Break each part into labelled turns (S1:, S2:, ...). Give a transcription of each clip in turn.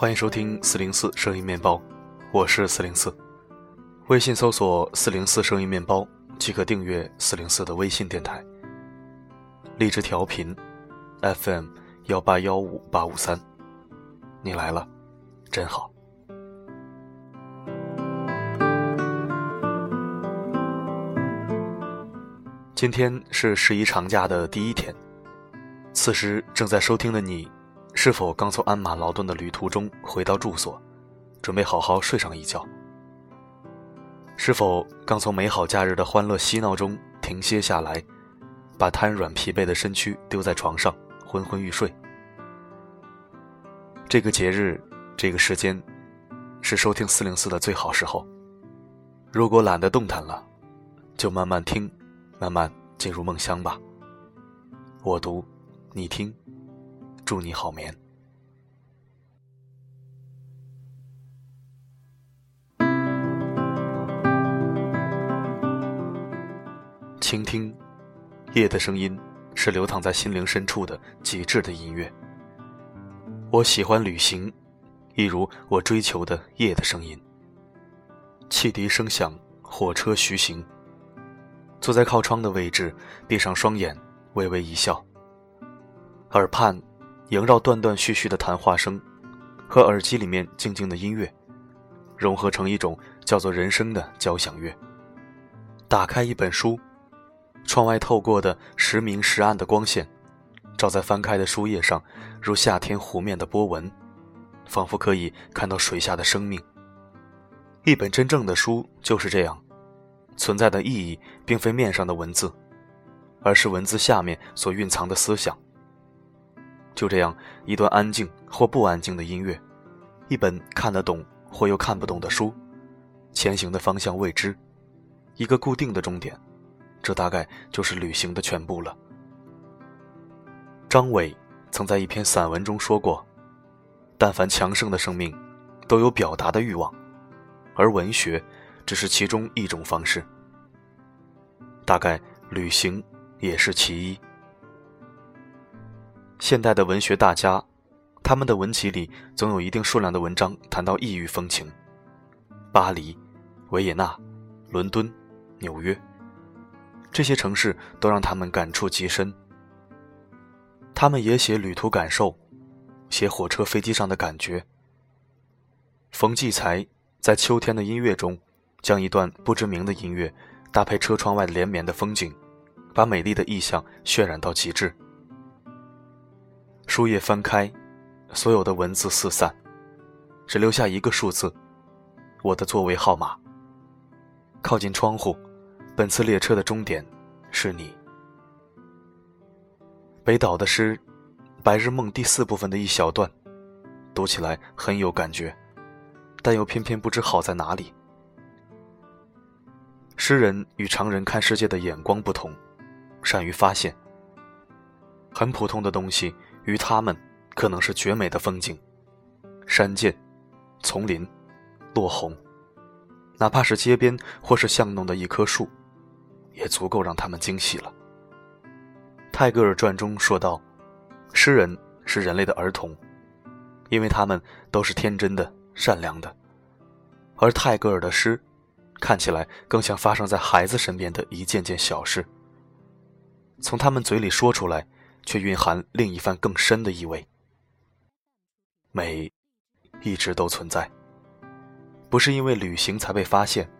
S1: 欢迎收听四零四声音面包，我是四零四。微信搜索“四零四声音面包”即可订阅四零四的微信电台。荔枝调频 FM 幺八幺五八五三，你来了，真好。今天是十一长假的第一天，此时正在收听的你，是否刚从鞍马劳顿的旅途中回到住所，准备好好睡上一觉？是否刚从美好假日的欢乐嬉闹中停歇下来，把瘫软疲惫的身躯丢在床上，昏昏欲睡？这个节日，这个时间，是收听四零四的最好时候。如果懒得动弹了，就慢慢听。慢慢进入梦乡吧。我读，你听，祝你好眠。倾听，夜的声音是流淌在心灵深处的极致的音乐。我喜欢旅行，一如我追求的夜的声音。汽笛声响，火车徐行。坐在靠窗的位置，闭上双眼，微微一笑。耳畔萦绕断断续续的谈话声，和耳机里面静静的音乐，融合成一种叫做人生的交响乐。打开一本书，窗外透过的时明时暗的光线，照在翻开的书页上，如夏天湖面的波纹，仿佛可以看到水下的生命。一本真正的书就是这样。存在的意义，并非面上的文字，而是文字下面所蕴藏的思想。就这样，一段安静或不安静的音乐，一本看得懂或又看不懂的书，前行的方向未知，一个固定的终点，这大概就是旅行的全部了。张伟曾在一篇散文中说过：“但凡强盛的生命，都有表达的欲望，而文学。”只是其中一种方式，大概旅行也是其一。现代的文学大家，他们的文集里总有一定数量的文章谈到异域风情，巴黎、维也纳、伦敦、纽约，这些城市都让他们感触极深。他们也写旅途感受，写火车、飞机上的感觉。冯骥才在秋天的音乐中。将一段不知名的音乐搭配车窗外连绵的风景，把美丽的意象渲染到极致。书页翻开，所有的文字四散，只留下一个数字：我的座位号码。靠近窗户，本次列车的终点是你。北岛的诗《白日梦》第四部分的一小段，读起来很有感觉，但又偏偏不知好在哪里。诗人与常人看世界的眼光不同，善于发现。很普通的东西，于他们可能是绝美的风景，山涧、丛林、落红，哪怕是街边或是巷弄的一棵树，也足够让他们惊喜了。泰戈尔传中说道：“诗人是人类的儿童，因为他们都是天真的、善良的。”而泰戈尔的诗。看起来更像发生在孩子身边的一件件小事，从他们嘴里说出来，却蕴含另一番更深的意味。美，一直都存在，不是因为旅行才被发现，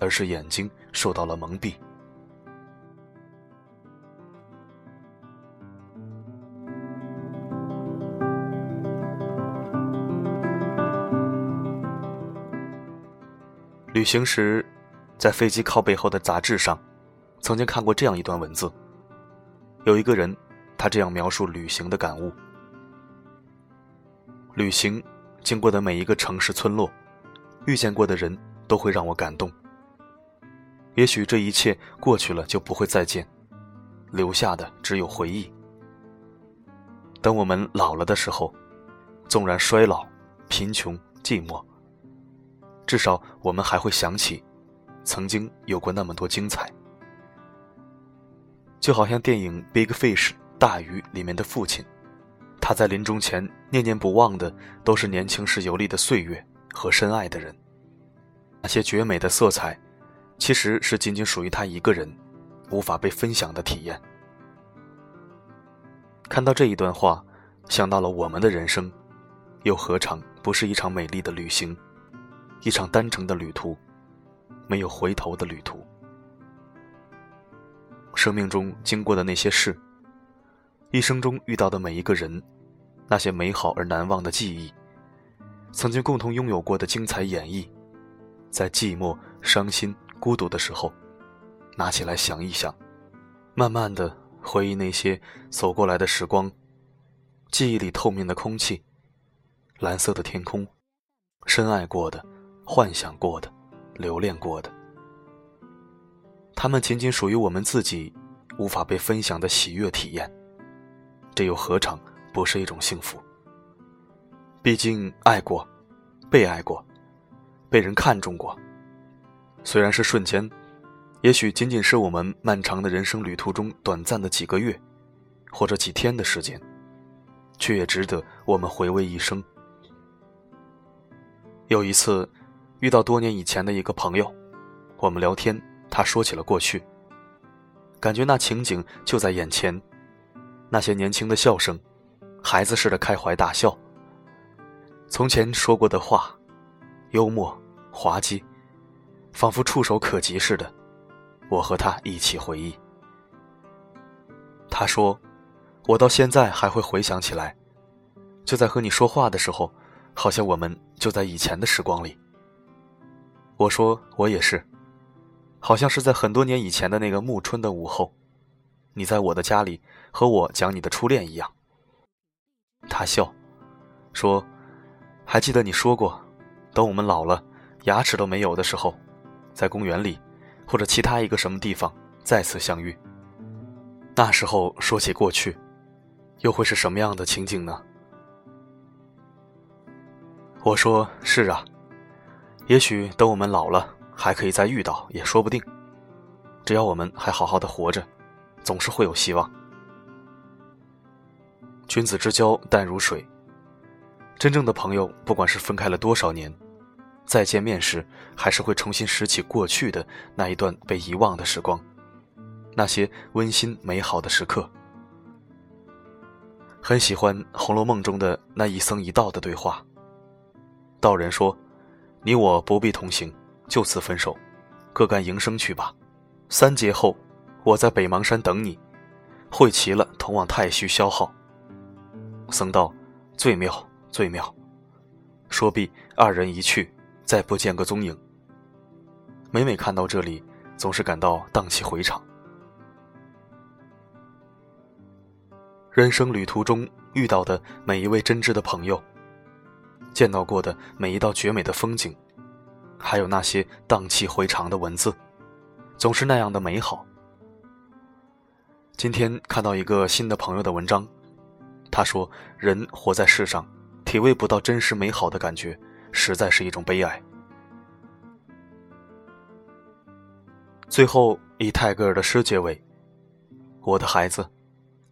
S1: 而是眼睛受到了蒙蔽。旅行时，在飞机靠背后的杂志上，曾经看过这样一段文字。有一个人，他这样描述旅行的感悟：旅行经过的每一个城市村落，遇见过的人都会让我感动。也许这一切过去了就不会再见，留下的只有回忆。等我们老了的时候，纵然衰老、贫穷、寂寞。至少我们还会想起，曾经有过那么多精彩。就好像电影《Big Fish》大鱼里面的父亲，他在临终前念念不忘的，都是年轻时游历的岁月和深爱的人。那些绝美的色彩，其实是仅仅属于他一个人，无法被分享的体验。看到这一段话，想到了我们的人生，又何尝不是一场美丽的旅行，一场单程的旅途，没有回头的旅途。生命中经过的那些事，一生中遇到的每一个人。那些美好而难忘的记忆，曾经共同拥有过的精彩演绎，在寂寞、伤心、孤独的时候，拿起来想一想，慢慢的回忆那些走过来的时光，记忆里透明的空气，蓝色的天空，深爱过的、幻想过的、留恋过的，他们仅仅属于我们自己，无法被分享的喜悦体验，这又何尝？不是一种幸福。毕竟爱过，被爱过，被人看重过。虽然是瞬间，也许仅仅是我们漫长的人生旅途中短暂的几个月，或者几天的时间，却也值得我们回味一生。有一次，遇到多年以前的一个朋友，我们聊天，他说起了过去，感觉那情景就在眼前，那些年轻的笑声。孩子似的开怀大笑。从前说过的话，幽默滑稽，仿佛触手可及似的，我和他一起回忆。他说：“我到现在还会回想起来，就在和你说话的时候，好像我们就在以前的时光里。”我说：“我也是，好像是在很多年以前的那个暮春的午后，你在我的家里和我讲你的初恋一样。”他笑，说：“还记得你说过，等我们老了，牙齿都没有的时候，在公园里，或者其他一个什么地方再次相遇。那时候说起过去，又会是什么样的情景呢？”我说：“是啊，也许等我们老了，还可以再遇到，也说不定。只要我们还好好的活着，总是会有希望。”君子之交淡如水。真正的朋友，不管是分开了多少年，再见面时，还是会重新拾起过去的那一段被遗忘的时光，那些温馨美好的时刻。很喜欢《红楼梦》中的那一僧一道的对话。道人说：“你我不必同行，就此分手，各干营生去吧。三劫后，我在北邙山等你，会齐了，同往太虚消耗。”僧道：“最妙，最妙。”说毕，二人一去，再不见个踪影。每每看到这里，总是感到荡气回肠。人生旅途中遇到的每一位真挚的朋友，见到过的每一道绝美的风景，还有那些荡气回肠的文字，总是那样的美好。今天看到一个新的朋友的文章。他说：“人活在世上，体味不到真实美好的感觉，实在是一种悲哀。”最后以泰戈尔的诗结尾：“我的孩子，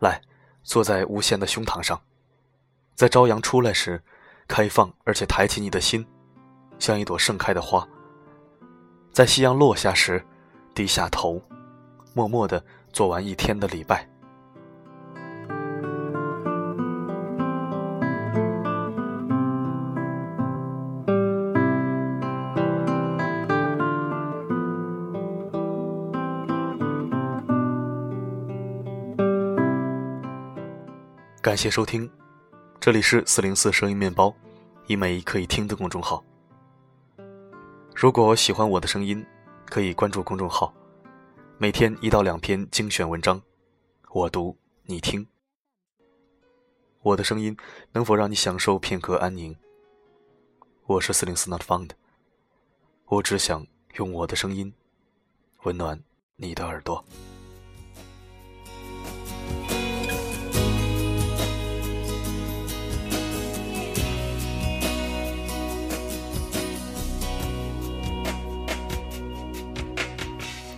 S1: 来，坐在无限的胸膛上，在朝阳出来时，开放而且抬起你的心，像一朵盛开的花；在夕阳落下时，低下头，默默的做完一天的礼拜。”感谢收听，这里是四零四声音面包，一枚可以听的公众号。如果喜欢我的声音，可以关注公众号，每天一到两篇精选文章，我读你听。我的声音能否让你享受片刻安宁？我是四零四 Not Found，我只想用我的声音温暖你的耳朵。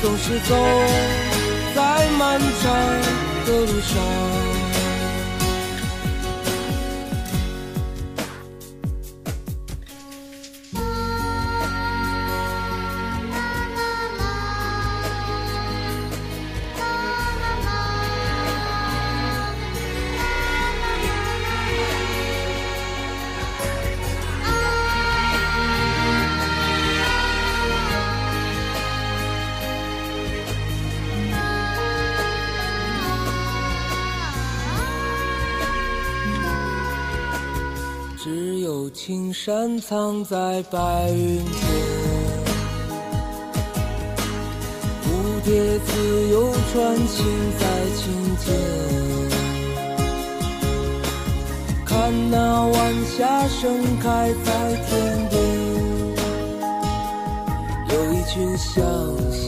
S2: 总是走在漫长。的路上。山藏在白云间，蝴蝶自由穿行在青天，看那晚霞盛开在天边，有一群向西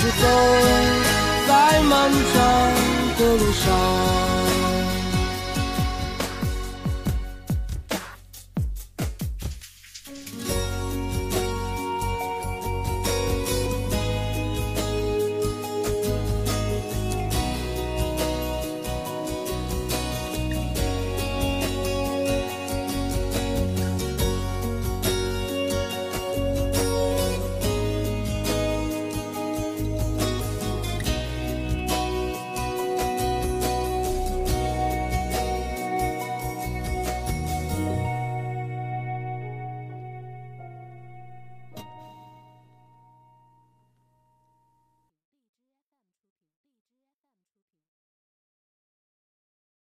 S2: 是走在漫长的路上。